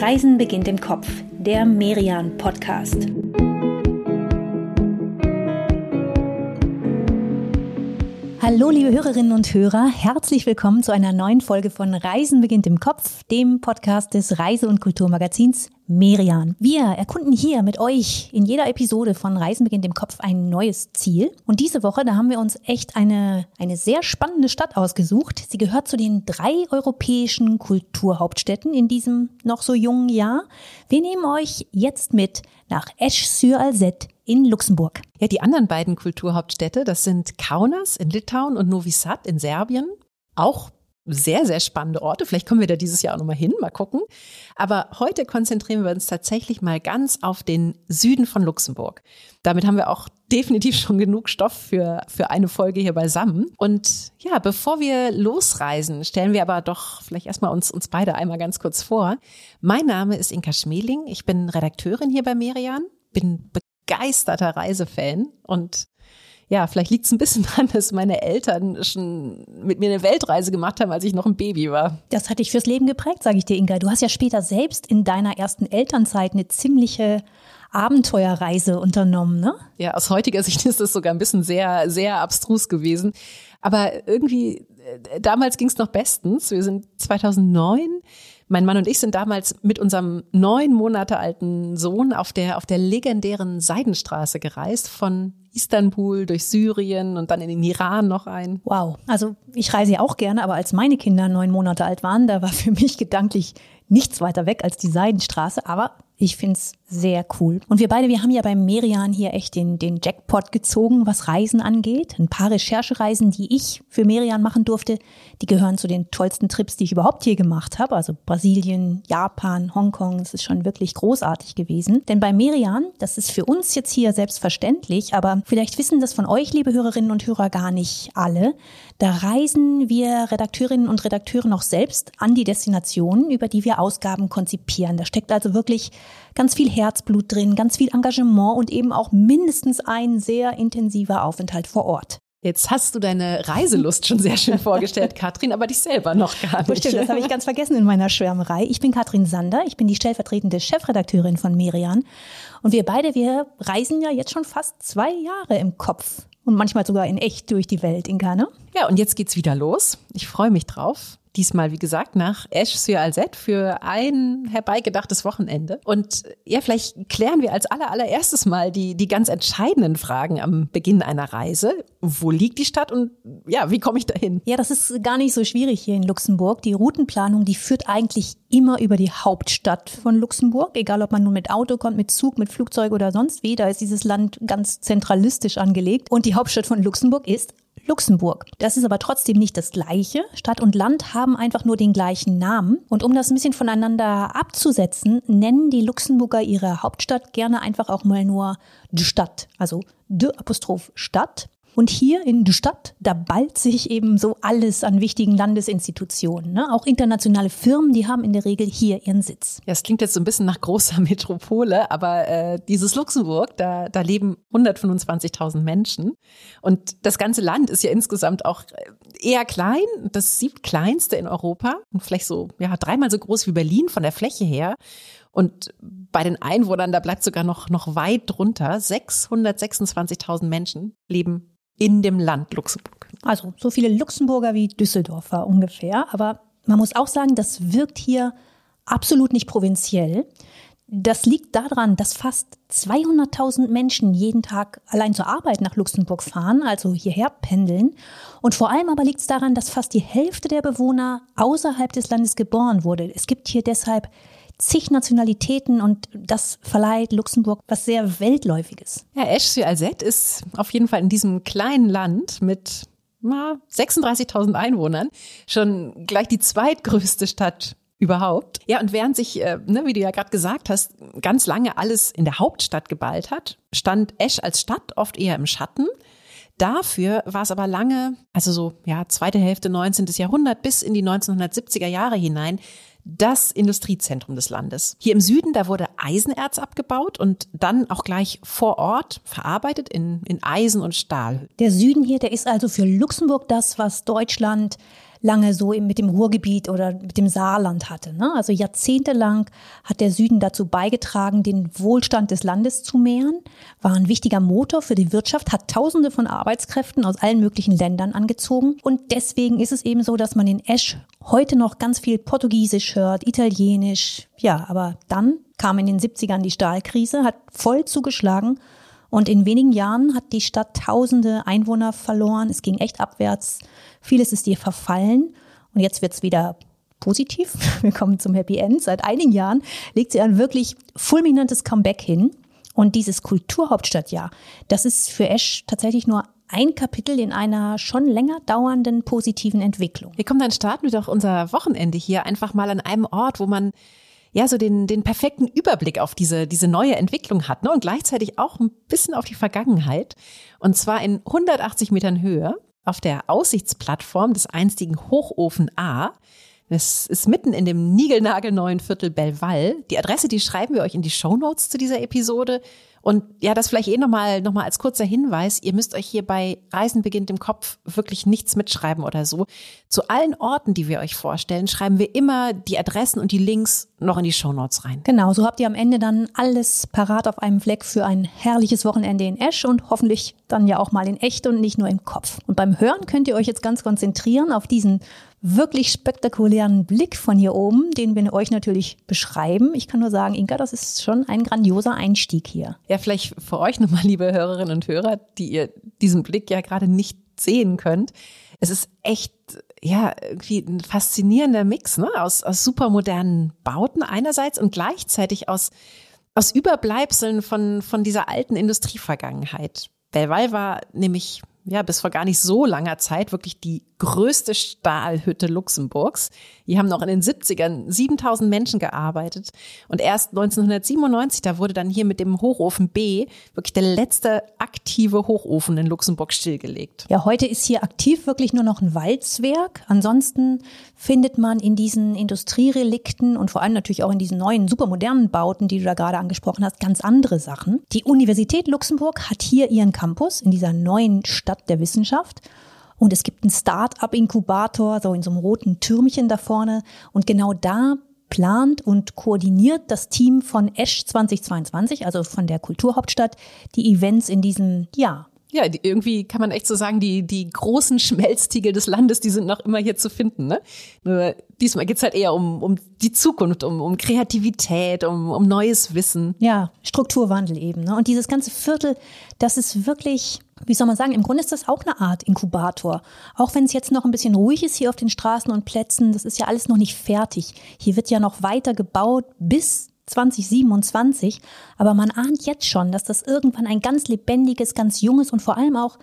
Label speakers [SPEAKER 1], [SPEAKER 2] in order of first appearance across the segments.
[SPEAKER 1] Reisen beginnt im Kopf, der Merian Podcast. Hallo, liebe Hörerinnen und Hörer, herzlich willkommen zu einer neuen Folge von Reisen beginnt im Kopf, dem Podcast des Reise- und Kulturmagazins Merian. Wir erkunden hier mit euch in jeder Episode von Reisen beginnt im Kopf ein neues Ziel. Und diese Woche, da haben wir uns echt eine, eine sehr spannende Stadt ausgesucht. Sie gehört zu den drei europäischen Kulturhauptstädten in diesem noch so jungen Jahr. Wir nehmen euch jetzt mit nach Esch-sur-Alzette in Luxemburg.
[SPEAKER 2] Ja, die anderen beiden Kulturhauptstädte, das sind Kaunas in Litauen und Novi Sad in Serbien. Auch sehr, sehr spannende Orte. Vielleicht kommen wir da dieses Jahr auch nochmal hin, mal gucken. Aber heute konzentrieren wir uns tatsächlich mal ganz auf den Süden von Luxemburg. Damit haben wir auch definitiv schon genug Stoff für, für eine Folge hier beisammen. Und ja, bevor wir losreisen, stellen wir aber doch vielleicht erstmal uns, uns beide einmal ganz kurz vor. Mein Name ist Inka Schmeling. Ich bin Redakteurin hier bei Merian, bin begeisterter Reisefan und ja, vielleicht liegt es ein bisschen daran, dass meine Eltern schon mit mir eine Weltreise gemacht haben, als ich noch ein Baby war.
[SPEAKER 1] Das hat dich fürs Leben geprägt, sage ich dir, Inga. Du hast ja später selbst in deiner ersten Elternzeit eine ziemliche Abenteuerreise unternommen, ne?
[SPEAKER 2] Ja, aus heutiger Sicht ist das sogar ein bisschen sehr, sehr abstrus gewesen. Aber irgendwie, äh, damals ging es noch bestens. Wir sind 2009 mein Mann und ich sind damals mit unserem neun Monate alten Sohn auf der, auf der legendären Seidenstraße gereist, von Istanbul durch Syrien und dann in den Iran noch ein.
[SPEAKER 1] Wow. Also ich reise ja auch gerne, aber als meine Kinder neun Monate alt waren, da war für mich gedanklich nichts weiter weg als die Seidenstraße. Aber ich find's sehr cool. Und wir beide, wir haben ja beim Merian hier echt den, den Jackpot gezogen, was Reisen angeht. Ein paar Recherchereisen, die ich für Merian machen durfte, die gehören zu den tollsten Trips, die ich überhaupt hier gemacht habe. Also Brasilien, Japan, Hongkong, das ist schon wirklich großartig gewesen. Denn bei Merian, das ist für uns jetzt hier selbstverständlich, aber vielleicht wissen das von euch, liebe Hörerinnen und Hörer, gar nicht alle. Da reisen wir Redakteurinnen und Redakteure noch selbst an die Destinationen, über die wir Ausgaben konzipieren. Da steckt also wirklich ganz viel Herzblut drin, ganz viel Engagement und eben auch mindestens ein sehr intensiver Aufenthalt vor Ort.
[SPEAKER 2] Jetzt hast du deine Reiselust schon sehr schön vorgestellt, Katrin, aber dich selber noch gar nicht.
[SPEAKER 1] Stimmt, das habe ich ganz vergessen in meiner Schwärmerei. Ich bin Katrin Sander, ich bin die stellvertretende Chefredakteurin von Merian. Und wir beide, wir reisen ja jetzt schon fast zwei Jahre im Kopf und manchmal sogar in echt durch die Welt, Inka, ne?
[SPEAKER 2] Ja, und jetzt geht's wieder los. Ich freue mich drauf. Diesmal, wie gesagt, nach Esch-sur-Alzette für ein herbeigedachtes Wochenende. Und ja, vielleicht klären wir als aller, allererstes mal die, die ganz entscheidenden Fragen am Beginn einer Reise. Wo liegt die Stadt und ja, wie komme ich dahin?
[SPEAKER 1] Ja, das ist gar nicht so schwierig hier in Luxemburg. Die Routenplanung, die führt eigentlich immer über die Hauptstadt von Luxemburg. Egal, ob man nun mit Auto kommt, mit Zug, mit Flugzeug oder sonst wie. Da ist dieses Land ganz zentralistisch angelegt. Und die Hauptstadt von Luxemburg ist Luxemburg. Das ist aber trotzdem nicht das Gleiche. Stadt und Land haben einfach nur den gleichen Namen. Und um das ein bisschen voneinander abzusetzen, nennen die Luxemburger ihre Hauptstadt gerne einfach auch mal nur de Stadt. Also de Apostroph Stadt. Und hier in der Stadt, da ballt sich eben so alles an wichtigen Landesinstitutionen. Ne? Auch internationale Firmen, die haben in der Regel hier ihren Sitz.
[SPEAKER 2] Ja, es klingt jetzt so ein bisschen nach großer Metropole, aber äh, dieses Luxemburg, da, da leben 125.000 Menschen. Und das ganze Land ist ja insgesamt auch eher klein, das siebtkleinste in Europa und vielleicht so ja dreimal so groß wie Berlin von der Fläche her. Und bei den Einwohnern, da bleibt sogar noch, noch weit drunter. 626.000 Menschen leben in dem Land Luxemburg.
[SPEAKER 1] Also so viele Luxemburger wie Düsseldorfer ungefähr. Aber man muss auch sagen, das wirkt hier absolut nicht provinziell. Das liegt daran, dass fast 200.000 Menschen jeden Tag allein zur Arbeit nach Luxemburg fahren, also hierher pendeln. Und vor allem aber liegt es daran, dass fast die Hälfte der Bewohner außerhalb des Landes geboren wurde. Es gibt hier deshalb zig Nationalitäten und das verleiht Luxemburg was sehr Weltläufiges.
[SPEAKER 2] Ja, Esch-sur-Alzette ist auf jeden Fall in diesem kleinen Land mit 36.000 Einwohnern schon gleich die zweitgrößte Stadt überhaupt. Ja, und während sich, äh, ne, wie du ja gerade gesagt hast, ganz lange alles in der Hauptstadt geballt hat, stand Esch als Stadt oft eher im Schatten. Dafür war es aber lange, also so ja zweite Hälfte 19. Jahrhundert bis in die 1970er Jahre hinein, das Industriezentrum des Landes. Hier im Süden, da wurde Eisenerz abgebaut und dann auch gleich vor Ort verarbeitet in, in Eisen und Stahl.
[SPEAKER 1] Der Süden hier, der ist also für Luxemburg das, was Deutschland lange so mit dem Ruhrgebiet oder mit dem Saarland hatte. Ne? Also jahrzehntelang hat der Süden dazu beigetragen, den Wohlstand des Landes zu mehren, war ein wichtiger Motor für die Wirtschaft, hat Tausende von Arbeitskräften aus allen möglichen Ländern angezogen. Und deswegen ist es eben so, dass man in Esch heute noch ganz viel Portugiesisch hört, Italienisch. Ja, aber dann kam in den 70ern die Stahlkrise, hat voll zugeschlagen und in wenigen Jahren hat die Stadt tausende Einwohner verloren. Es ging echt abwärts. Vieles ist ihr verfallen. Und jetzt wird's wieder positiv. Wir kommen zum Happy End. Seit einigen Jahren legt sie ein wirklich fulminantes Comeback hin. Und dieses Kulturhauptstadtjahr, das ist für Esch tatsächlich nur ein Kapitel in einer schon länger dauernden positiven Entwicklung.
[SPEAKER 2] Wir kommen dann starten wir doch unser Wochenende hier einfach mal an einem Ort, wo man ja so den, den perfekten Überblick auf diese, diese neue Entwicklung hat ne? und gleichzeitig auch ein bisschen auf die Vergangenheit. Und zwar in 180 Metern Höhe auf der Aussichtsplattform des einstigen Hochofen A. Das ist mitten in dem niegelnagelneuen Viertel Belval. Die Adresse, die schreiben wir euch in die Show Notes zu dieser Episode. Und ja, das vielleicht eh nochmal noch mal als kurzer Hinweis. Ihr müsst euch hier bei Reisen beginnt im Kopf wirklich nichts mitschreiben oder so. Zu allen Orten, die wir euch vorstellen, schreiben wir immer die Adressen und die Links noch in die Shownotes rein.
[SPEAKER 1] Genau, so habt ihr am Ende dann alles parat auf einem Fleck für ein herrliches Wochenende in Esch und hoffentlich dann ja auch mal in echt und nicht nur im Kopf. Und beim Hören könnt ihr euch jetzt ganz konzentrieren auf diesen wirklich spektakulären Blick von hier oben, den wir euch natürlich beschreiben. Ich kann nur sagen, Inka, das ist schon ein grandioser Einstieg hier.
[SPEAKER 2] Ja, vielleicht für euch nochmal, liebe Hörerinnen und Hörer, die ihr diesen Blick ja gerade nicht sehen könnt. Es ist echt, ja, irgendwie ein faszinierender Mix, ne? Aus, aus supermodernen Bauten einerseits und gleichzeitig aus, aus Überbleibseln von, von dieser alten Industrievergangenheit. Belval war nämlich ja, bis vor gar nicht so langer Zeit wirklich die größte Stahlhütte Luxemburgs. Die haben noch in den 70ern 7000 Menschen gearbeitet. Und erst 1997, da wurde dann hier mit dem Hochofen B wirklich der letzte aktive Hochofen in Luxemburg stillgelegt.
[SPEAKER 1] Ja, heute ist hier aktiv wirklich nur noch ein Walzwerk. Ansonsten findet man in diesen Industrierelikten und vor allem natürlich auch in diesen neuen supermodernen Bauten, die du da gerade angesprochen hast, ganz andere Sachen. Die Universität Luxemburg hat hier ihren Campus in dieser neuen Stadt der Wissenschaft. Und es gibt einen Start-up-Inkubator, so in so einem roten Türmchen da vorne. Und genau da plant und koordiniert das Team von Esch 2022, also von der Kulturhauptstadt, die Events in diesem Jahr.
[SPEAKER 2] Ja, die, irgendwie kann man echt so sagen, die, die großen Schmelztiegel des Landes, die sind noch immer hier zu finden. Ne? Nur diesmal geht's halt eher um, um die Zukunft, um, um Kreativität, um, um neues Wissen.
[SPEAKER 1] Ja, Strukturwandel eben. Ne? Und dieses ganze Viertel, das ist wirklich wie soll man sagen, im Grunde ist das auch eine Art Inkubator. Auch wenn es jetzt noch ein bisschen ruhig ist hier auf den Straßen und Plätzen, das ist ja alles noch nicht fertig. Hier wird ja noch weiter gebaut bis 2027, aber man ahnt jetzt schon, dass das irgendwann ein ganz lebendiges, ganz junges und vor allem auch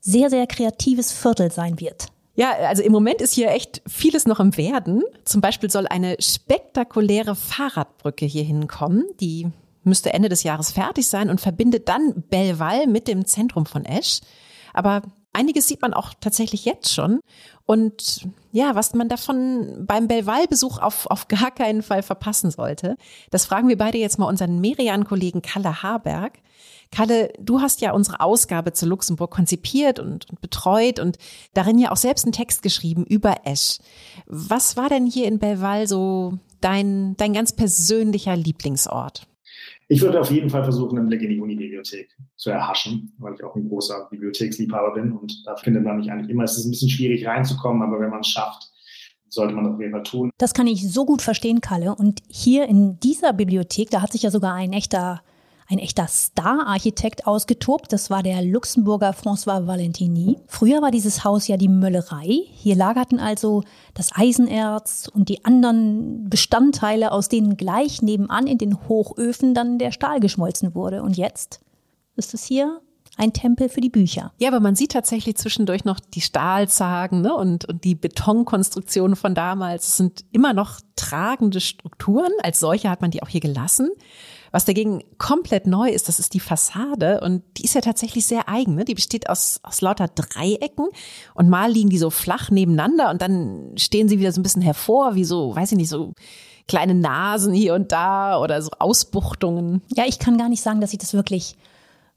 [SPEAKER 1] sehr, sehr kreatives Viertel sein wird.
[SPEAKER 2] Ja, also im Moment ist hier echt vieles noch im Werden. Zum Beispiel soll eine spektakuläre Fahrradbrücke hier hinkommen, die müsste Ende des Jahres fertig sein und verbindet dann Belval mit dem Zentrum von Esch. Aber einiges sieht man auch tatsächlich jetzt schon. Und ja, was man davon beim Belval-Besuch auf, auf gar keinen Fall verpassen sollte, das fragen wir beide jetzt mal unseren Merian-Kollegen Kalle Haberg. Kalle, du hast ja unsere Ausgabe zu Luxemburg konzipiert und, und betreut und darin ja auch selbst einen Text geschrieben über Esch. Was war denn hier in Belval so dein, dein ganz persönlicher Lieblingsort?
[SPEAKER 3] Ich würde auf jeden Fall versuchen, einen Blick in die Uni-Bibliothek zu erhaschen, weil ich auch ein großer Bibliotheksliebhaber bin und da findet man mich eigentlich immer. Es ist ein bisschen schwierig reinzukommen, aber wenn man es schafft, sollte man das auf jeden Fall tun.
[SPEAKER 1] Das kann ich so gut verstehen, Kalle. Und hier in dieser Bibliothek, da hat sich ja sogar ein echter ein echter Star-Architekt ausgetobt. Das war der Luxemburger François Valentini. Früher war dieses Haus ja die Möllerei. Hier lagerten also das Eisenerz und die anderen Bestandteile, aus denen gleich nebenan in den Hochöfen dann der Stahl geschmolzen wurde. Und jetzt ist es hier ein Tempel für die Bücher.
[SPEAKER 2] Ja, aber man sieht tatsächlich zwischendurch noch die Stahlzagen ne, und, und die Betonkonstruktionen von damals. Es sind immer noch tragende Strukturen. Als solche hat man die auch hier gelassen. Was dagegen komplett neu ist, das ist die Fassade und die ist ja tatsächlich sehr eigen. Ne? Die besteht aus, aus lauter Dreiecken und mal liegen die so flach nebeneinander und dann stehen sie wieder so ein bisschen hervor, wie so, weiß ich nicht, so kleine Nasen hier und da oder so Ausbuchtungen.
[SPEAKER 1] Ja, ich kann gar nicht sagen, dass ich das wirklich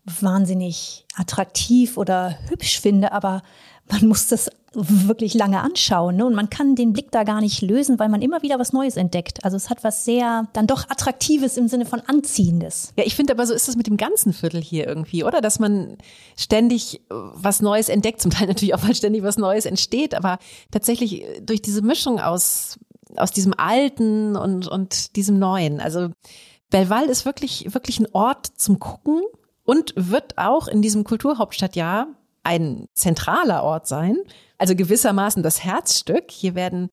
[SPEAKER 1] wahnsinnig attraktiv oder hübsch finde, aber man muss das wirklich lange anschauen. Ne? Und man kann den Blick da gar nicht lösen, weil man immer wieder was Neues entdeckt. Also es hat was sehr dann doch Attraktives im Sinne von Anziehendes.
[SPEAKER 2] Ja, ich finde aber so ist es mit dem ganzen Viertel hier irgendwie, oder? Dass man ständig äh, was Neues entdeckt, zum Teil natürlich auch, weil ständig was Neues entsteht, aber tatsächlich äh, durch diese Mischung aus, aus diesem Alten und, und diesem Neuen. Also Belval ist wirklich, wirklich ein Ort zum Gucken und wird auch in diesem Kulturhauptstadtjahr ein zentraler Ort sein, also gewissermaßen das Herzstück. Hier werden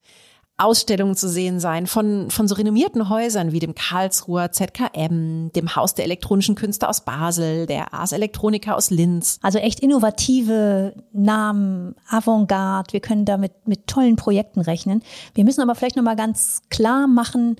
[SPEAKER 2] Ausstellungen zu sehen sein von, von so renommierten Häusern wie dem Karlsruher ZKM, dem Haus der elektronischen Künste aus Basel, der Ars Electronica aus Linz.
[SPEAKER 1] Also echt innovative Namen, Avantgarde. Wir können da mit, mit tollen Projekten rechnen. Wir müssen aber vielleicht nochmal ganz klar machen,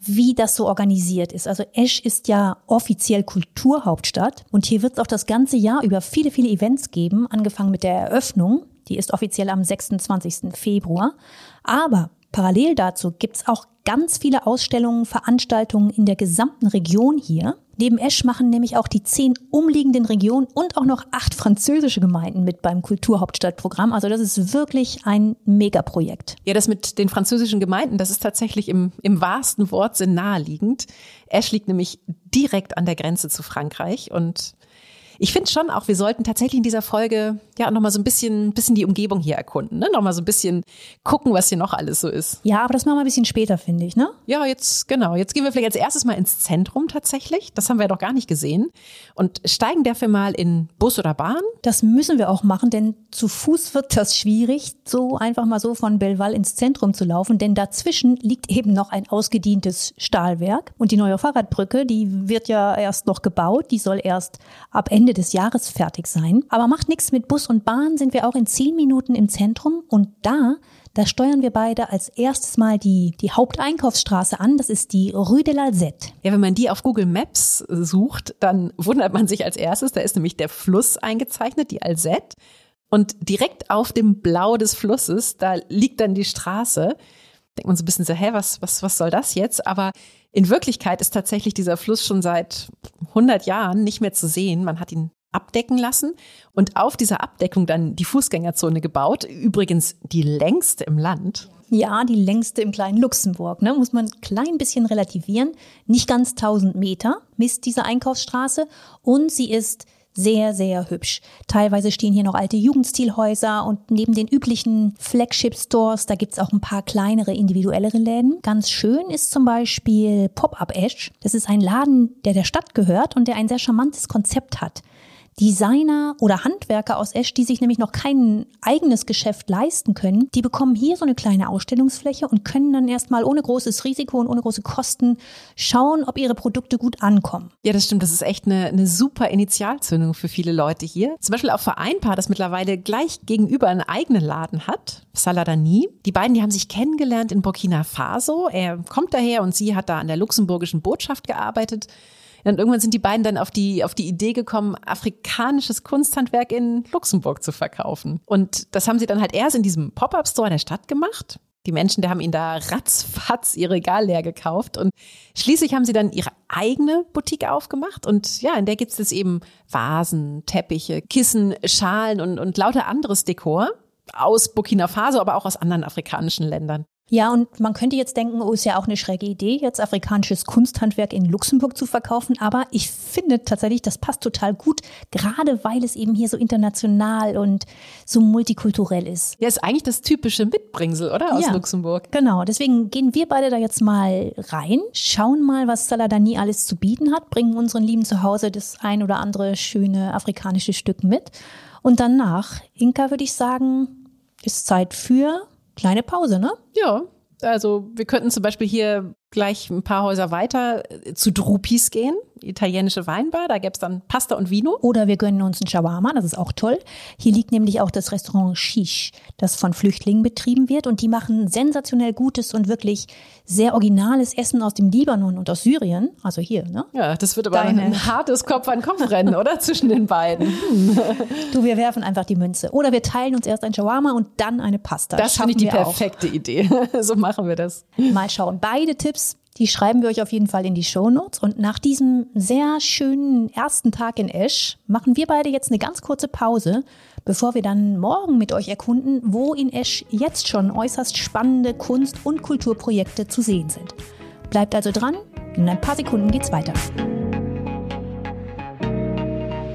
[SPEAKER 1] wie das so organisiert ist. Also Esch ist ja offiziell Kulturhauptstadt und hier wird es auch das ganze Jahr über viele, viele Events geben, angefangen mit der Eröffnung. Die ist offiziell am 26. Februar. Aber parallel dazu gibt's auch ganz viele Ausstellungen, Veranstaltungen in der gesamten Region hier. Neben Esch machen nämlich auch die zehn umliegenden Regionen und auch noch acht französische Gemeinden mit beim Kulturhauptstadtprogramm. Also das ist wirklich ein Megaprojekt.
[SPEAKER 2] Ja, das mit den französischen Gemeinden, das ist tatsächlich im, im wahrsten Wortsinn naheliegend. Esch liegt nämlich direkt an der Grenze zu Frankreich und ich finde schon auch, wir sollten tatsächlich in dieser Folge ja nochmal so ein bisschen, bisschen die Umgebung hier erkunden, ne? Nochmal so ein bisschen gucken, was hier noch alles so ist.
[SPEAKER 1] Ja, aber das machen wir ein bisschen später, finde ich, ne?
[SPEAKER 2] Ja, jetzt, genau. Jetzt gehen wir vielleicht als erstes mal ins Zentrum tatsächlich. Das haben wir ja noch gar nicht gesehen. Und steigen dafür mal in Bus oder Bahn.
[SPEAKER 1] Das müssen wir auch machen, denn zu Fuß wird das schwierig, so einfach mal so von Belval ins Zentrum zu laufen, denn dazwischen liegt eben noch ein ausgedientes Stahlwerk. Und die neue Fahrradbrücke, die wird ja erst noch gebaut, die soll erst ab Ende des Jahres fertig sein. Aber macht nichts mit Bus und Bahn, sind wir auch in zehn Minuten im Zentrum und da da steuern wir beide als erstes mal die, die Haupteinkaufsstraße an. Das ist die Rue de l'Alzette.
[SPEAKER 2] Ja, wenn man die auf Google Maps sucht, dann wundert man sich als erstes. Da ist nämlich der Fluss eingezeichnet, die Alzette. Und direkt auf dem Blau des Flusses, da liegt dann die Straße. Denkt man so ein bisschen so, hä, was, was, was soll das jetzt? Aber in Wirklichkeit ist tatsächlich dieser Fluss schon seit 100 Jahren nicht mehr zu sehen. Man hat ihn abdecken lassen und auf dieser Abdeckung dann die Fußgängerzone gebaut. Übrigens die längste im Land.
[SPEAKER 1] Ja, die längste im kleinen Luxemburg. Ne? Muss man ein klein bisschen relativieren. Nicht ganz 1000 Meter misst diese Einkaufsstraße und sie ist sehr, sehr hübsch. Teilweise stehen hier noch alte Jugendstilhäuser und neben den üblichen Flagship-Stores, da gibt's auch ein paar kleinere, individuellere Läden. Ganz schön ist zum Beispiel Pop-Up Ash. Das ist ein Laden, der der Stadt gehört und der ein sehr charmantes Konzept hat. Designer oder Handwerker aus Esch, die sich nämlich noch kein eigenes Geschäft leisten können, die bekommen hier so eine kleine Ausstellungsfläche und können dann erstmal ohne großes Risiko und ohne große Kosten schauen, ob ihre Produkte gut ankommen.
[SPEAKER 2] Ja, das stimmt. Das ist echt eine, eine super Initialzündung für viele Leute hier. Zum Beispiel auch für ein Paar, das mittlerweile gleich gegenüber einen eigenen Laden hat, Saladani. Die beiden, die haben sich kennengelernt in Burkina Faso. Er kommt daher und sie hat da an der luxemburgischen Botschaft gearbeitet. Und irgendwann sind die beiden dann auf die, auf die Idee gekommen, afrikanisches Kunsthandwerk in Luxemburg zu verkaufen. Und das haben sie dann halt erst in diesem Pop-Up-Store in der Stadt gemacht. Die Menschen, die haben ihnen da ratzfatz ihr Regal leer gekauft. Und schließlich haben sie dann ihre eigene Boutique aufgemacht. Und ja, in der gibt es eben Vasen, Teppiche, Kissen, Schalen und, und lauter anderes Dekor aus Burkina Faso, aber auch aus anderen afrikanischen Ländern.
[SPEAKER 1] Ja, und man könnte jetzt denken, oh, ist ja auch eine schräge Idee, jetzt afrikanisches Kunsthandwerk in Luxemburg zu verkaufen. Aber ich finde tatsächlich, das passt total gut, gerade weil es eben hier so international und so multikulturell ist.
[SPEAKER 2] Ja, ist eigentlich das typische Mitbringsel, oder? Aus ja, Luxemburg.
[SPEAKER 1] Genau. Deswegen gehen wir beide da jetzt mal rein, schauen mal, was Saladani alles zu bieten hat, bringen unseren Lieben zu Hause das ein oder andere schöne afrikanische Stück mit. Und danach, Inka, würde ich sagen, ist Zeit für kleine Pause, ne?
[SPEAKER 2] Ja, also wir könnten zum Beispiel hier gleich ein paar Häuser weiter äh, zu Drupis gehen, italienische Weinbar. Da gäbe es dann Pasta und Vino.
[SPEAKER 1] Oder wir gönnen uns einen Shawarma, das ist auch toll. Hier liegt nämlich auch das Restaurant Shish, das von Flüchtlingen betrieben wird. Und die machen sensationell gutes und wirklich sehr originales Essen aus dem Libanon und aus Syrien. Also hier, ne?
[SPEAKER 2] Ja, das wird aber Deine. ein hartes Kopf-an-Kopf-Rennen, oder? Zwischen den beiden.
[SPEAKER 1] Du, wir werfen einfach die Münze. Oder wir teilen uns erst ein Shawarma und dann eine Pasta.
[SPEAKER 2] Das finde ich die perfekte auch. Idee. so machen wir das.
[SPEAKER 1] Mal schauen. Beide Tipps die schreiben wir euch auf jeden Fall in die Show Notes. Und nach diesem sehr schönen ersten Tag in Esch machen wir beide jetzt eine ganz kurze Pause, bevor wir dann morgen mit euch erkunden, wo in Esch jetzt schon äußerst spannende Kunst- und Kulturprojekte zu sehen sind. Bleibt also dran, in ein paar Sekunden geht's weiter.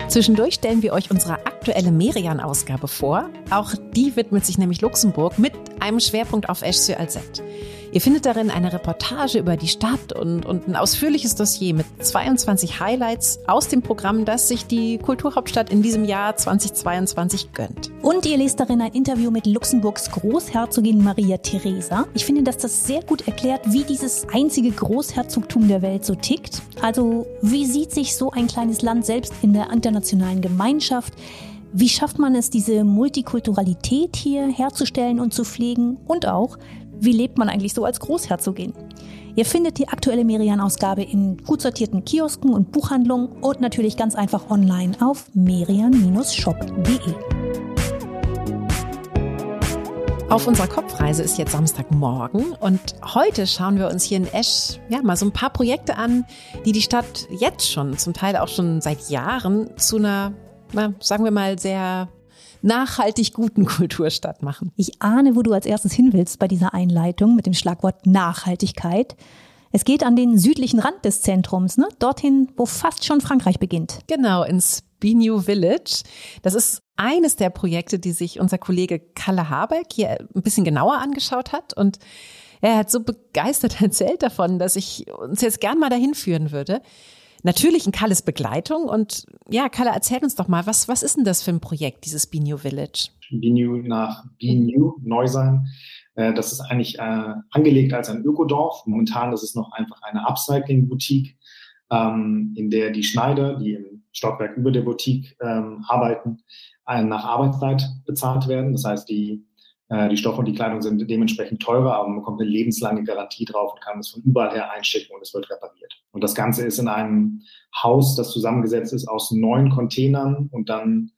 [SPEAKER 2] Zwischendurch stellen wir euch unsere aktuelle Merian-Ausgabe vor. Auch die widmet sich nämlich Luxemburg mit einem Schwerpunkt auf Esch-sur-Alzette. Ihr findet darin eine Reportage über die Stadt und, und ein ausführliches Dossier mit 22 Highlights aus dem Programm, das sich die Kulturhauptstadt in diesem Jahr 2022 gönnt.
[SPEAKER 1] Und ihr lest darin ein Interview mit Luxemburgs Großherzogin Maria Theresa. Ich finde, dass das sehr gut erklärt, wie dieses einzige Großherzogtum der Welt so tickt. Also wie sieht sich so ein kleines Land selbst in der internationalen Gemeinschaft? Wie schafft man es, diese Multikulturalität hier herzustellen und zu pflegen? Und auch, wie lebt man eigentlich so als Großherzogin? Ihr findet die aktuelle Merian-Ausgabe in gut sortierten Kiosken und Buchhandlungen und natürlich ganz einfach online auf merian-shop.de.
[SPEAKER 2] Auf unserer Kopfreise ist jetzt Samstagmorgen und heute schauen wir uns hier in Esch ja mal so ein paar Projekte an, die die Stadt jetzt schon, zum Teil auch schon seit Jahren zu einer, na, sagen wir mal, sehr nachhaltig guten Kulturstadt machen.
[SPEAKER 1] Ich ahne, wo du als erstes hin willst bei dieser Einleitung mit dem Schlagwort Nachhaltigkeit. Es geht an den südlichen Rand des Zentrums, ne? dorthin, wo fast schon Frankreich beginnt.
[SPEAKER 2] Genau, ins Biniou Village. Das ist eines der Projekte, die sich unser Kollege Kalle Habeck hier ein bisschen genauer angeschaut hat. Und er hat so begeistert erzählt davon, dass ich uns jetzt gern mal dahin führen würde. Natürlich in Kalles Begleitung. Und ja, Kalle, erzähl uns doch mal, was, was ist denn das für ein Projekt, dieses Biniou Village?
[SPEAKER 3] Biniou nach Biniou, neu sein. Äh, das ist eigentlich äh, angelegt als ein Ökodorf. Momentan ist es noch einfach eine Upcycling-Boutique, ähm, in der die Schneider, die im Stockwerk über der Boutique ähm, arbeiten, äh, nach Arbeitszeit bezahlt werden. Das heißt, die die Stoffe und die Kleidung sind dementsprechend teurer, aber man bekommt eine lebenslange Garantie drauf und kann es von überall her einschicken und es wird repariert. Und das Ganze ist in einem Haus, das zusammengesetzt ist aus neun Containern und dann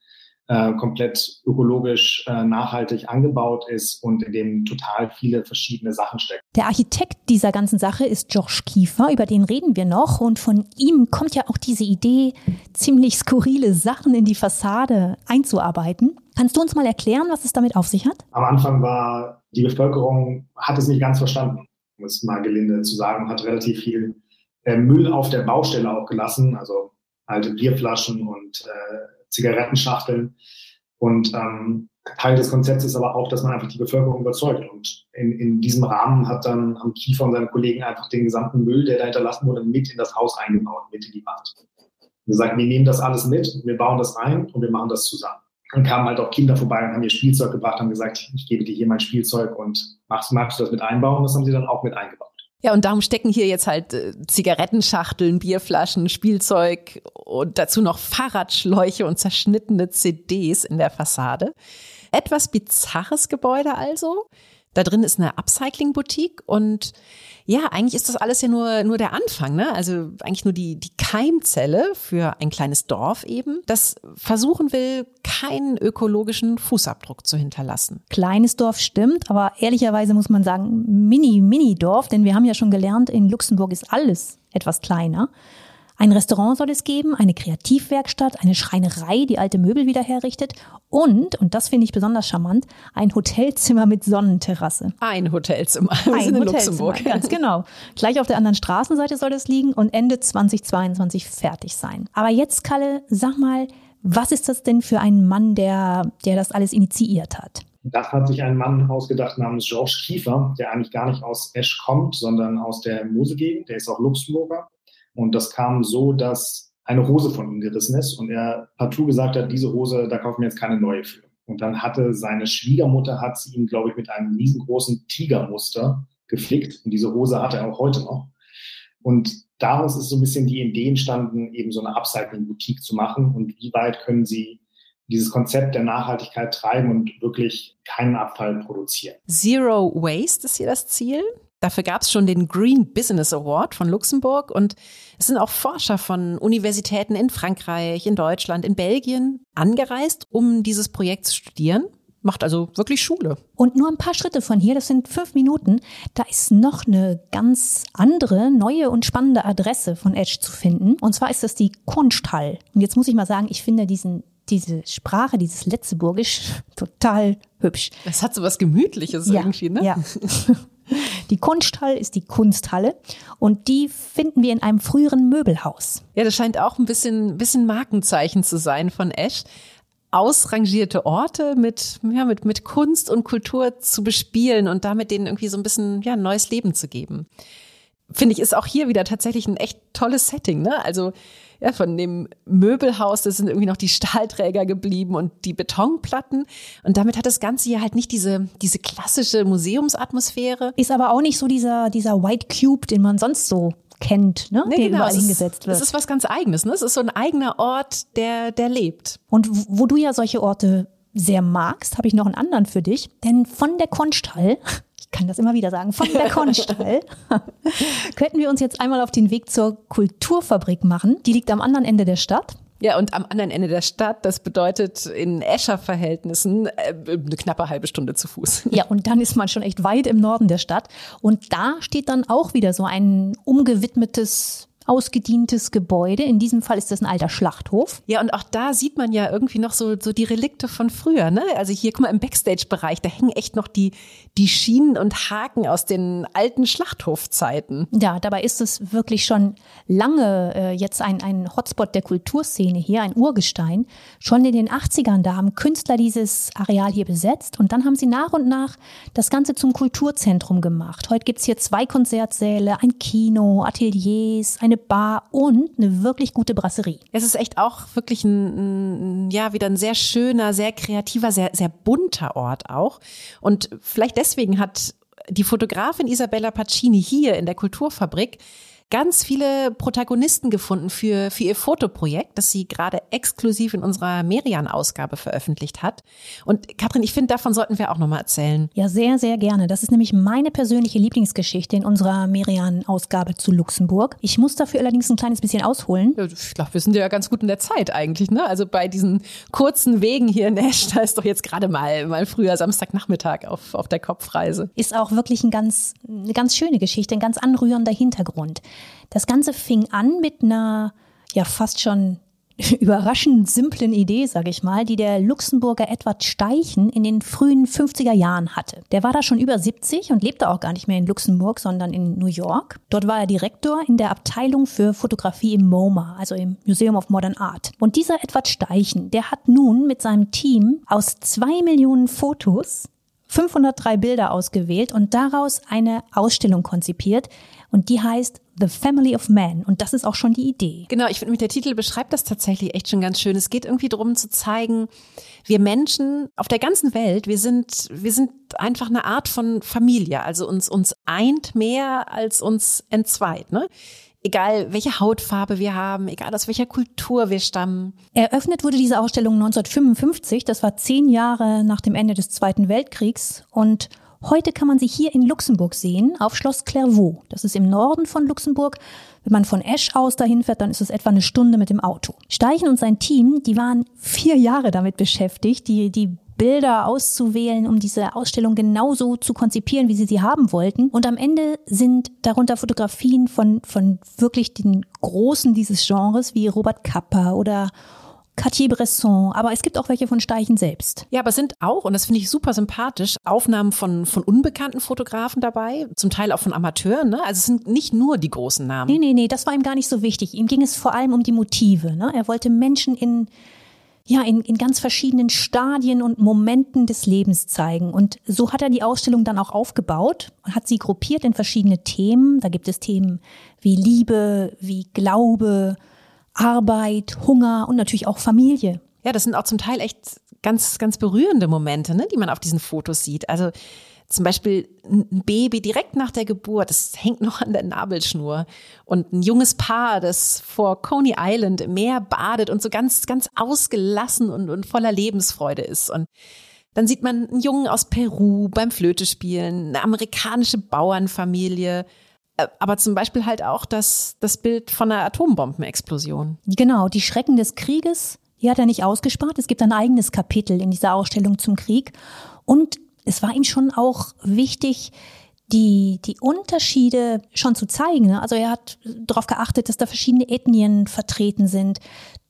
[SPEAKER 3] äh, komplett ökologisch äh, nachhaltig angebaut ist und in dem total viele verschiedene Sachen stecken.
[SPEAKER 1] Der Architekt dieser ganzen Sache ist George Kiefer, über den reden wir noch und von ihm kommt ja auch diese Idee, ziemlich skurrile Sachen in die Fassade einzuarbeiten. Kannst du uns mal erklären, was es damit auf sich hat?
[SPEAKER 3] Am Anfang war die Bevölkerung, hat es nicht ganz verstanden, um es mal gelinde zu sagen, hat relativ viel äh, Müll auf der Baustelle auch gelassen, also alte Bierflaschen und äh, Zigarettenschachteln. Und ähm, Teil des Konzepts ist aber auch, dass man einfach die Bevölkerung überzeugt. Und in, in diesem Rahmen hat dann am Kiefer und seine Kollegen einfach den gesamten Müll, der da hinterlassen wurde, mit in das Haus eingebaut, mit in die Wand. Wir sagen, wir nehmen das alles mit, wir bauen das rein und wir machen das zusammen. Dann kamen halt auch Kinder vorbei und haben ihr Spielzeug gebracht und gesagt, ich gebe dir hier mein Spielzeug und magst, magst du das mit einbauen? Das haben sie dann auch mit eingebaut.
[SPEAKER 2] Ja, und darum stecken hier jetzt halt äh, Zigarettenschachteln, Bierflaschen, Spielzeug und dazu noch Fahrradschläuche und zerschnittene CDs in der Fassade. Etwas bizarres Gebäude also. Da drin ist eine Upcycling-Boutique und ja, eigentlich ist das alles ja nur, nur der Anfang, ne? Also eigentlich nur die, die Keimzelle für ein kleines Dorf eben, das versuchen will, keinen ökologischen Fußabdruck zu hinterlassen.
[SPEAKER 1] Kleines Dorf stimmt, aber ehrlicherweise muss man sagen, mini, mini Dorf, denn wir haben ja schon gelernt, in Luxemburg ist alles etwas kleiner. Ein Restaurant soll es geben, eine Kreativwerkstatt, eine Schreinerei, die alte Möbel wieder herrichtet und, und das finde ich besonders charmant, ein Hotelzimmer mit Sonnenterrasse.
[SPEAKER 2] Ein Hotelzimmer. Wir ein sind in Hotelzimmer, Luxemburg.
[SPEAKER 1] Ganz genau. Gleich auf der anderen Straßenseite soll es liegen und Ende 2022 fertig sein. Aber jetzt, Kalle, sag mal, was ist das denn für ein Mann, der, der das alles initiiert hat?
[SPEAKER 3] Das hat sich ein Mann ausgedacht namens Georges Kiefer, der eigentlich gar nicht aus Esch kommt, sondern aus der Mosegegend. Der ist auch Luxemburger. Und das kam so, dass eine Hose von ihm gerissen ist und er partout gesagt hat, diese Hose, da kaufen wir jetzt keine neue für. Und dann hatte seine Schwiegermutter, hat sie ihm, glaube ich, mit einem riesengroßen Tigermuster geflickt. Und diese Hose hat er auch heute noch. Und daraus ist so ein bisschen die Idee entstanden, eben so eine Upcycling-Boutique zu machen. Und wie weit können sie dieses Konzept der Nachhaltigkeit treiben und wirklich keinen Abfall produzieren.
[SPEAKER 2] Zero Waste ist hier das Ziel. Dafür gab es schon den Green Business Award von Luxemburg und es sind auch Forscher von Universitäten in Frankreich, in Deutschland, in Belgien angereist, um dieses Projekt zu studieren. macht also wirklich Schule.
[SPEAKER 1] Und nur ein paar Schritte von hier, das sind fünf Minuten, da ist noch eine ganz andere, neue und spannende Adresse von Edge zu finden. Und zwar ist das die Kunsthall. Und jetzt muss ich mal sagen, ich finde diesen diese Sprache, dieses Letzeburgisch, total hübsch.
[SPEAKER 2] Das hat so was Gemütliches
[SPEAKER 1] ja,
[SPEAKER 2] irgendwie, ne?
[SPEAKER 1] Ja. Die Kunsthall ist die Kunsthalle und die finden wir in einem früheren Möbelhaus.
[SPEAKER 2] Ja, das scheint auch ein bisschen, bisschen Markenzeichen zu sein von Esch ausrangierte Orte mit, ja, mit, mit Kunst und Kultur zu bespielen und damit denen irgendwie so ein bisschen, ja, neues Leben zu geben. Finde ich, ist auch hier wieder tatsächlich ein echt tolles Setting, ne? Also, ja, von dem Möbelhaus, da sind irgendwie noch die Stahlträger geblieben und die Betonplatten. Und damit hat das Ganze hier halt nicht diese, diese klassische Museumsatmosphäre.
[SPEAKER 1] Ist aber auch nicht so dieser, dieser White Cube, den man sonst so kennt, ne?
[SPEAKER 2] Nee,
[SPEAKER 1] der
[SPEAKER 2] genau.
[SPEAKER 1] überall hingesetzt wird.
[SPEAKER 2] Es ist was ganz Eigenes, ne? Es ist so ein eigener Ort, der, der lebt.
[SPEAKER 1] Und wo du ja solche Orte sehr magst, habe ich noch einen anderen für dich. Denn von der Kunsthall, ich kann das immer wieder sagen, von der Kunsthall, könnten wir uns jetzt einmal auf den Weg zur Kulturfabrik machen. Die liegt am anderen Ende der Stadt.
[SPEAKER 2] Ja, und am anderen Ende der Stadt, das bedeutet in Escher-Verhältnissen äh, eine knappe halbe Stunde zu Fuß.
[SPEAKER 1] Ja, und dann ist man schon echt weit im Norden der Stadt. Und da steht dann auch wieder so ein umgewidmetes, ausgedientes Gebäude. In diesem Fall ist das ein alter Schlachthof.
[SPEAKER 2] Ja, und auch da sieht man ja irgendwie noch so, so die Relikte von früher, ne? Also hier, guck mal, im Backstage-Bereich, da hängen echt noch die, die Schienen und Haken aus den alten Schlachthofzeiten.
[SPEAKER 1] Ja, dabei ist es wirklich schon lange äh, jetzt ein, ein Hotspot der Kulturszene hier, ein Urgestein. Schon in den 80ern, da haben Künstler dieses Areal hier besetzt und dann haben sie nach und nach das Ganze zum Kulturzentrum gemacht. Heute gibt's hier zwei Konzertsäle, ein Kino, Ateliers, eine Bar und eine wirklich gute Brasserie.
[SPEAKER 2] Es ist echt auch wirklich ein, ja, wieder ein sehr schöner, sehr kreativer, sehr, sehr bunter Ort auch. Und vielleicht deswegen hat die Fotografin Isabella Pacini hier in der Kulturfabrik ganz viele Protagonisten gefunden für, für ihr Fotoprojekt, das sie gerade exklusiv in unserer Merian-Ausgabe veröffentlicht hat. Und Katrin, ich finde, davon sollten wir auch nochmal erzählen.
[SPEAKER 1] Ja, sehr, sehr gerne. Das ist nämlich meine persönliche Lieblingsgeschichte in unserer Merian-Ausgabe zu Luxemburg. Ich muss dafür allerdings ein kleines bisschen ausholen.
[SPEAKER 2] Ja, Ich glaube, wir sind ja ganz gut in der Zeit eigentlich, ne? Also bei diesen kurzen Wegen hier in Esch, da ist doch jetzt gerade mal, mal früher Samstagnachmittag auf, auf der Kopfreise.
[SPEAKER 1] ist auch wirklich ein ganz, eine ganz schöne Geschichte, ein ganz anrührender Hintergrund. Das Ganze fing an mit einer, ja, fast schon überraschend simplen Idee, sage ich mal, die der Luxemburger Edward Steichen in den frühen 50er Jahren hatte. Der war da schon über 70 und lebte auch gar nicht mehr in Luxemburg, sondern in New York. Dort war er Direktor in der Abteilung für Fotografie im MoMA, also im Museum of Modern Art. Und dieser Edward Steichen, der hat nun mit seinem Team aus zwei Millionen Fotos 503 Bilder ausgewählt und daraus eine Ausstellung konzipiert. Und die heißt The Family of Man. Und das ist auch schon die Idee.
[SPEAKER 2] Genau, ich finde, der Titel beschreibt das tatsächlich echt schon ganz schön. Es geht irgendwie darum zu zeigen, wir Menschen auf der ganzen Welt, wir sind, wir sind einfach eine Art von Familie. Also uns, uns eint mehr als uns entzweit, ne? Egal welche Hautfarbe wir haben, egal aus welcher Kultur wir stammen.
[SPEAKER 1] Eröffnet wurde diese Ausstellung 1955. Das war zehn Jahre nach dem Ende des Zweiten Weltkriegs. Und heute kann man sie hier in Luxemburg sehen, auf Schloss Clairvaux. Das ist im Norden von Luxemburg. Wenn man von Esch aus dahin fährt, dann ist es etwa eine Stunde mit dem Auto. Steichen und sein Team, die waren vier Jahre damit beschäftigt, die, die Bilder auszuwählen, um diese Ausstellung genauso zu konzipieren, wie sie sie haben wollten. Und am Ende sind darunter Fotografien von, von wirklich den Großen dieses Genres, wie Robert Kappa oder Cartier-Bresson, aber es gibt auch welche von Steichen selbst.
[SPEAKER 2] Ja, aber es sind auch, und das finde ich super sympathisch, Aufnahmen von, von unbekannten Fotografen dabei, zum Teil auch von Amateuren. Ne? Also es sind nicht nur die großen Namen.
[SPEAKER 1] Nee, nee, nee, das war ihm gar nicht so wichtig. Ihm ging es vor allem um die Motive. Ne? Er wollte Menschen in, ja, in, in ganz verschiedenen Stadien und Momenten des Lebens zeigen. Und so hat er die Ausstellung dann auch aufgebaut und hat sie gruppiert in verschiedene Themen. Da gibt es Themen wie Liebe, wie Glaube, Arbeit, Hunger und natürlich auch Familie.
[SPEAKER 2] Ja, das sind auch zum Teil echt ganz, ganz berührende Momente, ne, die man auf diesen Fotos sieht. Also zum Beispiel ein Baby direkt nach der Geburt, das hängt noch an der Nabelschnur. Und ein junges Paar, das vor Coney Island im Meer badet und so ganz, ganz ausgelassen und, und voller Lebensfreude ist. Und dann sieht man einen Jungen aus Peru beim Flötespielen, eine amerikanische Bauernfamilie, aber zum Beispiel halt auch das, das Bild von einer Atombombenexplosion.
[SPEAKER 1] Genau, die Schrecken des Krieges, Hier hat er nicht ausgespart. Es gibt ein eigenes Kapitel in dieser Ausstellung zum Krieg. Und es war ihm schon auch wichtig, die, die Unterschiede schon zu zeigen. Ne? Also er hat darauf geachtet, dass da verschiedene Ethnien vertreten sind.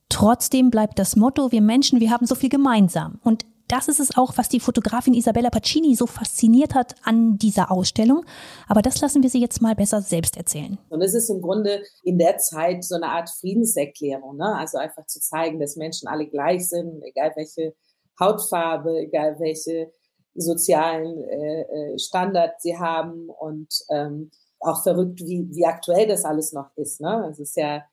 [SPEAKER 1] Trotzdem bleibt das Motto, wir Menschen, wir haben so viel gemeinsam. Und das ist es auch, was die Fotografin Isabella Pacini so fasziniert hat an dieser Ausstellung. Aber das lassen wir sie jetzt mal besser selbst erzählen.
[SPEAKER 4] Und es ist im Grunde in der Zeit so eine Art Friedenserklärung. Ne? Also einfach zu zeigen, dass Menschen alle gleich sind, egal welche Hautfarbe, egal welche sozialen äh, äh, Standard sie haben und ähm, auch verrückt, wie, wie aktuell das alles noch ist. Ne? Es ist ja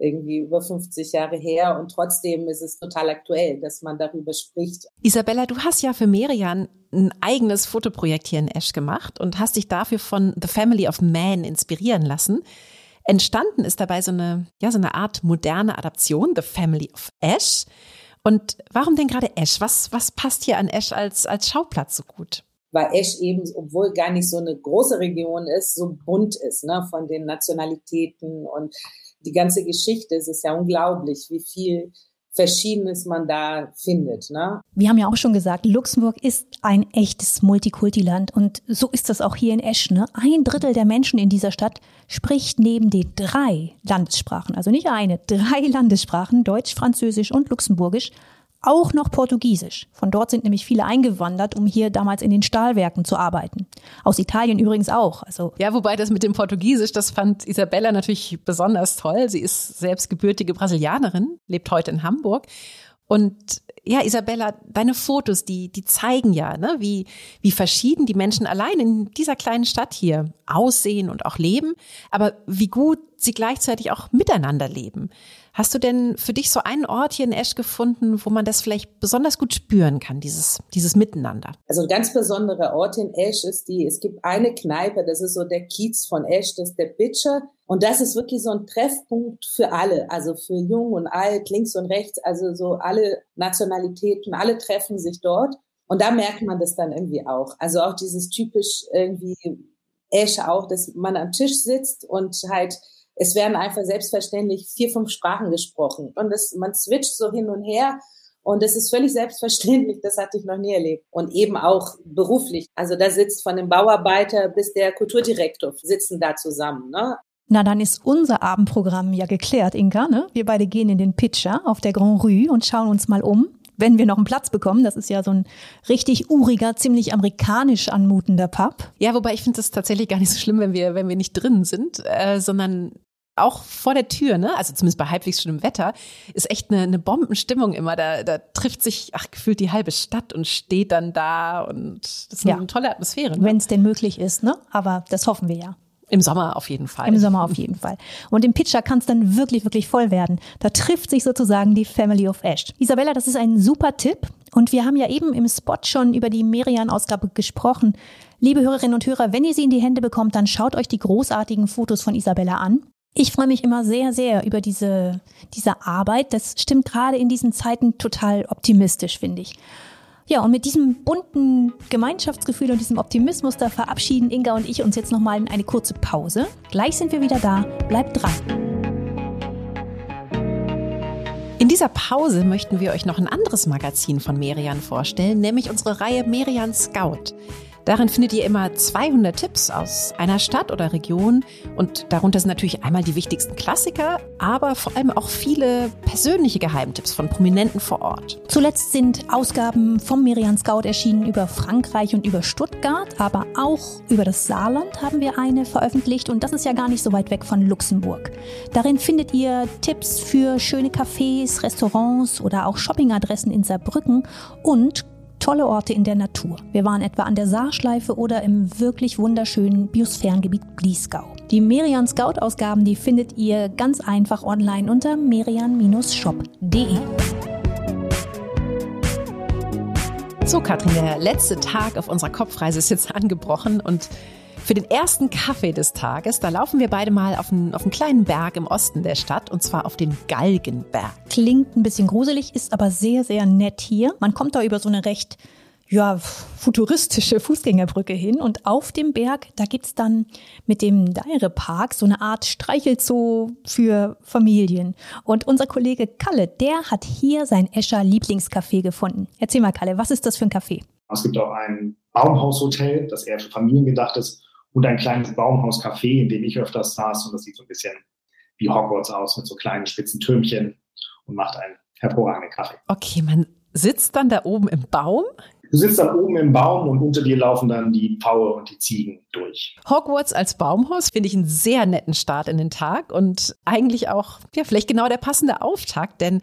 [SPEAKER 4] irgendwie über 50 Jahre her und trotzdem ist es total aktuell, dass man darüber spricht.
[SPEAKER 2] Isabella, du hast ja für Merian ein eigenes Fotoprojekt hier in Esch gemacht und hast dich dafür von The Family of Man inspirieren lassen. Entstanden ist dabei so eine, ja, so eine Art moderne Adaption, The Family of Ash. Und warum denn gerade Esch? Was, was passt hier an Esch als, als Schauplatz so gut?
[SPEAKER 4] Weil Esch eben, obwohl gar nicht so eine große Region ist, so bunt ist, ne, von den Nationalitäten und die ganze Geschichte. Es ist ja unglaublich, wie viel Verschiedenes man da findet. Ne?
[SPEAKER 1] Wir haben ja auch schon gesagt, Luxemburg ist ein echtes Multikulti-Land und so ist das auch hier in Esch. Ne? Ein Drittel der Menschen in dieser Stadt spricht neben den drei Landessprachen, also nicht eine, drei Landessprachen, Deutsch, Französisch und Luxemburgisch, auch noch Portugiesisch. Von dort sind nämlich viele eingewandert, um hier damals in den Stahlwerken zu arbeiten. Aus Italien übrigens auch. Also
[SPEAKER 2] ja, wobei das mit dem Portugiesisch, das fand Isabella natürlich besonders toll. Sie ist selbst gebürtige Brasilianerin, lebt heute in Hamburg. Und ja, Isabella, deine Fotos, die, die zeigen ja, ne, wie, wie verschieden die Menschen allein in dieser kleinen Stadt hier aussehen und auch leben, aber wie gut sie gleichzeitig auch miteinander leben. Hast du denn für dich so einen Ort hier in Esch gefunden, wo man das vielleicht besonders gut spüren kann, dieses, dieses Miteinander?
[SPEAKER 4] Also ein ganz besonderer Ort in Esch ist die, es gibt eine Kneipe, das ist so der Kiez von Esch, das ist der Bitcher. Und das ist wirklich so ein Treffpunkt für alle, also für jung und alt, links und rechts, also so alle Nationalitäten, alle treffen sich dort. Und da merkt man das dann irgendwie auch. Also auch dieses typisch irgendwie Esch auch, dass man am Tisch sitzt und halt es werden einfach selbstverständlich vier, fünf Sprachen gesprochen. Und das, man switcht so hin und her. Und das ist völlig selbstverständlich, das hatte ich noch nie erlebt. Und eben auch beruflich. Also da sitzt von dem Bauarbeiter bis der Kulturdirektor sitzen da zusammen. Ne?
[SPEAKER 1] Na, dann ist unser Abendprogramm ja geklärt, Inka. Ne? Wir beide gehen in den Pitcher auf der Grand Rue und schauen uns mal um wenn wir noch einen Platz bekommen. Das ist ja so ein richtig uriger, ziemlich amerikanisch anmutender Pub.
[SPEAKER 2] Ja, wobei ich finde es tatsächlich gar nicht so schlimm, wenn wir, wenn wir nicht drinnen sind, äh, sondern auch vor der Tür, ne? also zumindest bei halbwegs schönem Wetter, ist echt eine, eine Bombenstimmung immer. Da, da trifft sich, ach, gefühlt die halbe Stadt und steht dann da und das ist ja. eine tolle Atmosphäre. Ne?
[SPEAKER 1] Wenn es denn möglich ist, ne? Aber das hoffen wir ja.
[SPEAKER 2] Im Sommer auf jeden Fall.
[SPEAKER 1] Im Sommer auf jeden Fall. Und im Pitcher kann es dann wirklich, wirklich voll werden. Da trifft sich sozusagen die Family of Ash. Isabella, das ist ein super Tipp. Und wir haben ja eben im Spot schon über die Merian-Ausgabe gesprochen. Liebe Hörerinnen und Hörer, wenn ihr sie in die Hände bekommt, dann schaut euch die großartigen Fotos von Isabella an. Ich freue mich immer sehr, sehr über diese, diese Arbeit. Das stimmt gerade in diesen Zeiten total optimistisch, finde ich. Ja, und mit diesem bunten Gemeinschaftsgefühl und diesem Optimismus, da verabschieden Inga und ich uns jetzt nochmal in eine kurze Pause. Gleich sind wir wieder da. Bleibt dran.
[SPEAKER 2] In dieser Pause möchten wir euch noch ein anderes Magazin von Merian vorstellen, nämlich unsere Reihe Merian Scout. Darin findet ihr immer 200 Tipps aus einer Stadt oder Region und darunter sind natürlich einmal die wichtigsten Klassiker, aber vor allem auch viele persönliche Geheimtipps von Prominenten vor Ort.
[SPEAKER 1] Zuletzt sind Ausgaben vom Merian Scout erschienen über Frankreich und über Stuttgart, aber auch über das Saarland haben wir eine veröffentlicht und das ist ja gar nicht so weit weg von Luxemburg. Darin findet ihr Tipps für schöne Cafés, Restaurants oder auch Shoppingadressen in Saarbrücken und tolle Orte in der Natur. Wir waren etwa an der Saarschleife oder im wirklich wunderschönen Biosphärengebiet Bliesgau. Die Merian Scout Ausgaben, die findet ihr ganz einfach online unter merian-shop.de.
[SPEAKER 2] So, Katrin, der letzte Tag auf unserer Kopfreise ist jetzt angebrochen und für den ersten Kaffee des Tages, da laufen wir beide mal auf einen, auf einen kleinen Berg im Osten der Stadt und zwar auf den Galgenberg.
[SPEAKER 1] Klingt ein bisschen gruselig, ist aber sehr, sehr nett hier. Man kommt da über so eine recht ja, futuristische Fußgängerbrücke hin und auf dem Berg, da gibt's dann mit dem Deire Park so eine Art Streichelzoo für Familien. Und unser Kollege Kalle, der hat hier sein Escher Lieblingscafé gefunden. Erzähl mal, Kalle, was ist das für ein Café?
[SPEAKER 3] Es gibt auch ein Baumhaushotel, das eher für Familien gedacht ist, und ein kleines Baumhauscafé, in dem ich öfters saß. Und das sieht so ein bisschen wie Hogwarts aus mit so kleinen spitzen Türmchen und macht einen hervorragenden Kaffee.
[SPEAKER 2] Okay, man sitzt dann da oben im Baum
[SPEAKER 3] Du sitzt dann oben im Baum und unter dir laufen dann die Paue und die Ziegen durch.
[SPEAKER 2] Hogwarts als Baumhaus finde ich einen sehr netten Start in den Tag und eigentlich auch, ja, vielleicht genau der passende Auftakt, denn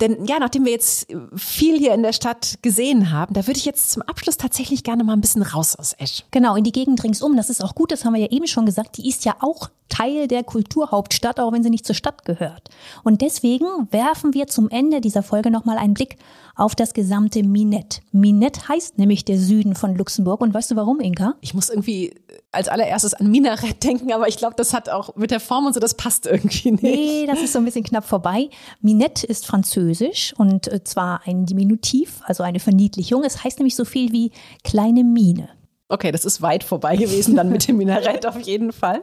[SPEAKER 2] denn ja, nachdem wir jetzt viel hier in der Stadt gesehen haben, da würde ich jetzt zum Abschluss tatsächlich gerne mal ein bisschen raus aus Esch.
[SPEAKER 1] Genau, in die Gegend ringsum. Das ist auch gut, das haben wir ja eben schon gesagt. Die ist ja auch Teil der Kulturhauptstadt, auch wenn sie nicht zur Stadt gehört. Und deswegen werfen wir zum Ende dieser Folge nochmal einen Blick auf das gesamte Minet. Minet heißt nämlich der Süden von Luxemburg. Und weißt du warum, Inka?
[SPEAKER 2] Ich muss irgendwie als allererstes an Minarett denken, aber ich glaube, das hat auch mit der Form und so, das passt irgendwie nicht.
[SPEAKER 1] Nee, das ist so ein bisschen knapp vorbei. Minet ist französisch und äh, zwar ein Diminutiv, also eine Verniedlichung. Es heißt nämlich so viel wie kleine Mine.
[SPEAKER 2] Okay, das ist weit vorbei gewesen dann mit dem Minarett auf jeden Fall.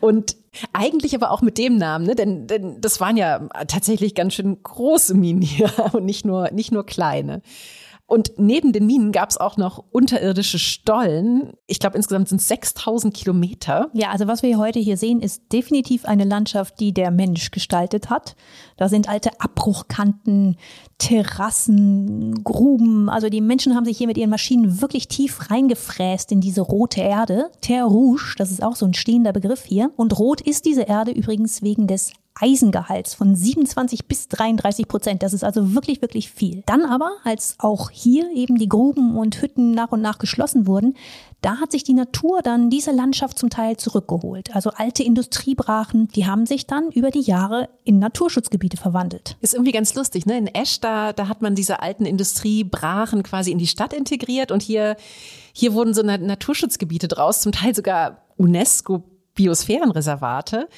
[SPEAKER 2] Und eigentlich aber auch mit dem Namen, ne? denn, denn das waren ja tatsächlich ganz schön große Minen hier und nicht nur, nicht nur kleine. Und neben den Minen gab es auch noch unterirdische Stollen. Ich glaube, insgesamt sind es 6000 Kilometer.
[SPEAKER 1] Ja, also was wir heute hier sehen, ist definitiv eine Landschaft, die der Mensch gestaltet hat. Da sind alte Abbruchkanten, Terrassen, Gruben. Also die Menschen haben sich hier mit ihren Maschinen wirklich tief reingefräst in diese rote Erde. Terre Rouge, das ist auch so ein stehender Begriff hier. Und rot ist diese Erde übrigens wegen des Eisengehalts von 27 bis 33 Prozent. Das ist also wirklich, wirklich viel. Dann aber, als auch hier eben die Gruben und Hütten nach und nach geschlossen wurden, da hat sich die Natur dann diese Landschaft zum Teil zurückgeholt. Also alte Industriebrachen, die haben sich dann über die Jahre in Naturschutzgebiete verwandelt.
[SPEAKER 2] Ist irgendwie ganz lustig, ne? In Esch, da, da hat man diese alten Industriebrachen quasi in die Stadt integriert und hier, hier wurden so Naturschutzgebiete draus, zum Teil sogar UNESCO Biosphärenreservate.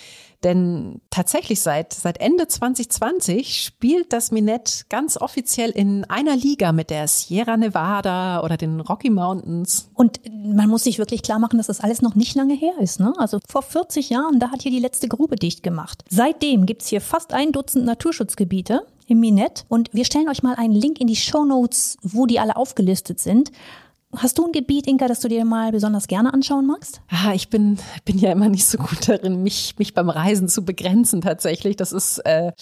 [SPEAKER 2] Denn tatsächlich seit, seit Ende 2020 spielt das Minette ganz offiziell in einer Liga mit der Sierra Nevada oder den Rocky Mountains.
[SPEAKER 1] Und man muss sich wirklich klar machen, dass das alles noch nicht lange her ist. Ne? Also vor 40 Jahren, da hat hier die letzte Grube dicht gemacht. Seitdem gibt's hier fast ein Dutzend Naturschutzgebiete im Minette. Und wir stellen euch mal einen Link in die Show Notes, wo die alle aufgelistet sind. Hast du ein Gebiet, Inka, das du dir mal besonders gerne anschauen magst?
[SPEAKER 2] Ah, ich bin, bin ja immer nicht so gut darin, mich, mich beim Reisen zu begrenzen tatsächlich. Das ist äh,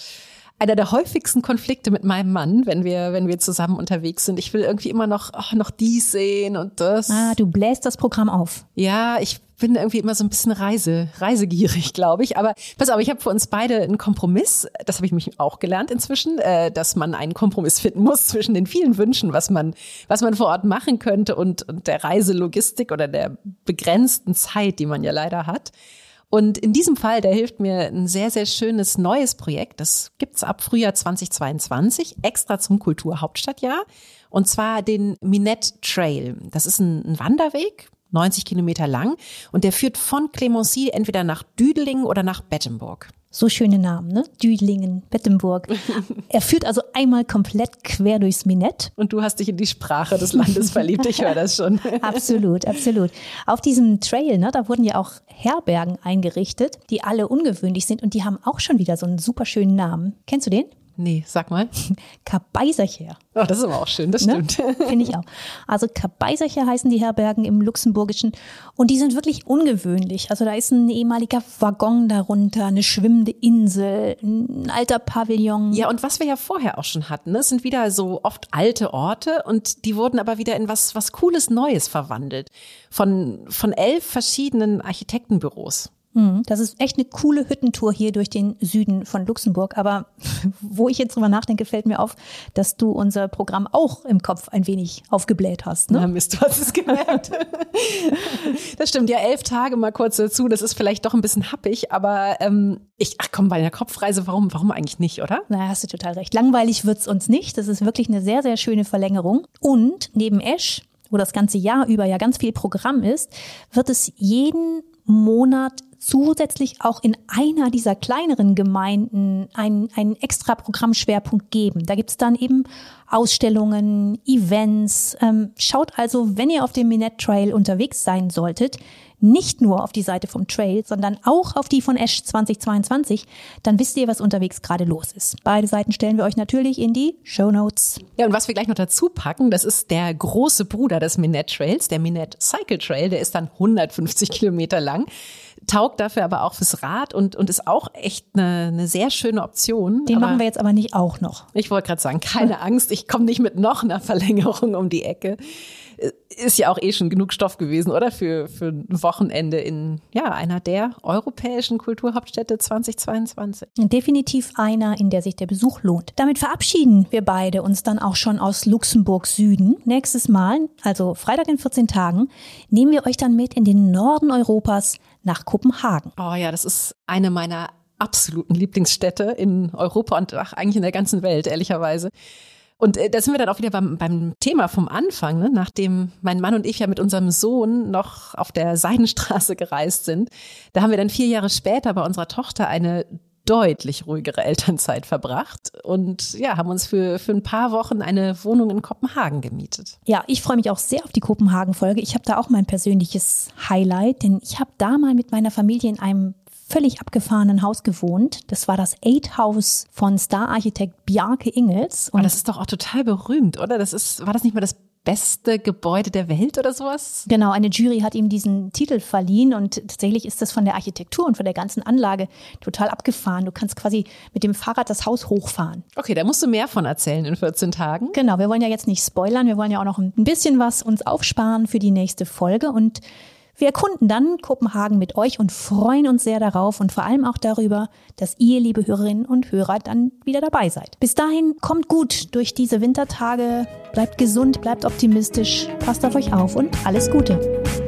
[SPEAKER 2] einer der häufigsten Konflikte mit meinem Mann, wenn wir, wenn wir zusammen unterwegs sind. Ich will irgendwie immer noch, oh, noch dies sehen und das.
[SPEAKER 1] Ah, du bläst das Programm auf.
[SPEAKER 2] Ja, ich bin irgendwie immer so ein bisschen reise, reisegierig, glaube ich. Aber pass auf, ich habe für uns beide einen Kompromiss. Das habe ich mich auch gelernt inzwischen, äh, dass man einen Kompromiss finden muss zwischen den vielen Wünschen, was man, was man vor Ort machen könnte und, und der Reiselogistik oder der begrenzten Zeit, die man ja leider hat. Und in diesem Fall, da hilft mir ein sehr, sehr schönes neues Projekt. Das gibt's ab Frühjahr 2022, extra zum Kulturhauptstadtjahr. Und zwar den Minette Trail. Das ist ein Wanderweg, 90 Kilometer lang. Und der führt von Clemency entweder nach Düdelingen oder nach Bettemburg.
[SPEAKER 1] So schöne Namen, ne? Düdlingen, Bettemburg. er führt also einmal komplett quer durchs Minett.
[SPEAKER 2] Und du hast dich in die Sprache des Landes verliebt, ich höre das schon.
[SPEAKER 1] absolut, absolut. Auf diesem Trail, ne, da wurden ja auch Herbergen eingerichtet, die alle ungewöhnlich sind und die haben auch schon wieder so einen super schönen Namen. Kennst du den?
[SPEAKER 2] Nee, sag mal.
[SPEAKER 1] Kabeisercher.
[SPEAKER 2] Oh, das ist aber auch schön, das ne?
[SPEAKER 1] stimmt. Ne? Finde ich auch. Also Kabeisercher heißen die Herbergen im Luxemburgischen und die sind wirklich ungewöhnlich. Also da ist ein ehemaliger Waggon darunter, eine schwimmende Insel, ein alter Pavillon.
[SPEAKER 2] Ja, und was wir ja vorher auch schon hatten, ne, sind wieder so oft alte Orte und die wurden aber wieder in was, was Cooles Neues verwandelt. Von, von elf verschiedenen Architektenbüros.
[SPEAKER 1] Mhm. Das ist echt eine coole Hüttentour hier durch den Süden von Luxemburg. Aber wo ich jetzt drüber nachdenke, fällt mir auf, dass du unser Programm auch im Kopf ein wenig aufgebläht hast. Ne?
[SPEAKER 2] Na Mist, du hast es gemerkt. das stimmt, ja, elf Tage mal kurz dazu. Das ist vielleicht doch ein bisschen happig, aber ähm, ich, ach komm, bei einer Kopfreise, warum, warum eigentlich nicht, oder?
[SPEAKER 1] Na, hast du total recht. Langweilig wird's uns nicht. Das ist wirklich eine sehr, sehr schöne Verlängerung. Und neben Esch, wo das ganze Jahr über ja ganz viel Programm ist, wird es jeden Monat zusätzlich auch in einer dieser kleineren Gemeinden einen, einen extra Programmschwerpunkt geben. Da gibt's dann eben Ausstellungen, Events. Ähm, schaut also, wenn ihr auf dem Minette Trail unterwegs sein solltet, nicht nur auf die Seite vom Trail, sondern auch auf die von Ash 2022, dann wisst ihr, was unterwegs gerade los ist. Beide Seiten stellen wir euch natürlich in die Show Notes.
[SPEAKER 2] Ja, und was wir gleich noch dazu packen, das ist der große Bruder des Minette Trails, der Minette Cycle Trail, der ist dann 150 Kilometer lang taugt dafür aber auch fürs Rad und, und ist auch echt eine, eine sehr schöne Option.
[SPEAKER 1] Den aber machen wir jetzt aber nicht auch noch.
[SPEAKER 2] Ich wollte gerade sagen, keine Angst, ich komme nicht mit noch einer Verlängerung um die Ecke ist ja auch eh schon genug Stoff gewesen, oder? Für, für ein Wochenende in ja, einer der europäischen Kulturhauptstädte 2022.
[SPEAKER 1] Definitiv einer, in der sich der Besuch lohnt. Damit verabschieden wir beide uns dann auch schon aus Luxemburg Süden. Nächstes Mal, also Freitag in 14 Tagen, nehmen wir euch dann mit in den Norden Europas nach Kopenhagen.
[SPEAKER 2] Oh ja, das ist eine meiner absoluten Lieblingsstädte in Europa und ach, eigentlich in der ganzen Welt, ehrlicherweise. Und äh, da sind wir dann auch wieder beim, beim Thema vom Anfang, ne? nachdem mein Mann und ich ja mit unserem Sohn noch auf der Seidenstraße gereist sind. Da haben wir dann vier Jahre später bei unserer Tochter eine deutlich ruhigere Elternzeit verbracht und ja, haben uns für, für ein paar Wochen eine Wohnung in Kopenhagen gemietet.
[SPEAKER 1] Ja, ich freue mich auch sehr auf die Kopenhagen-Folge. Ich habe da auch mein persönliches Highlight, denn ich habe da mal mit meiner Familie in einem völlig abgefahrenen Haus gewohnt. Das war das Eight House von Star-Architekt Bjarke Ingels.
[SPEAKER 2] Und das ist doch auch total berühmt, oder? Das ist, war das nicht mal das beste Gebäude der Welt oder sowas?
[SPEAKER 1] Genau, eine Jury hat ihm diesen Titel verliehen und tatsächlich ist das von der Architektur und von der ganzen Anlage total abgefahren. Du kannst quasi mit dem Fahrrad das Haus hochfahren.
[SPEAKER 2] Okay, da musst du mehr von erzählen in 14 Tagen.
[SPEAKER 1] Genau, wir wollen ja jetzt nicht spoilern, wir wollen ja auch noch ein bisschen was uns aufsparen für die nächste Folge und wir erkunden dann Kopenhagen mit euch und freuen uns sehr darauf und vor allem auch darüber, dass ihr, liebe Hörerinnen und Hörer, dann wieder dabei seid. Bis dahin kommt gut durch diese Wintertage, bleibt gesund, bleibt optimistisch, passt auf euch auf und alles Gute.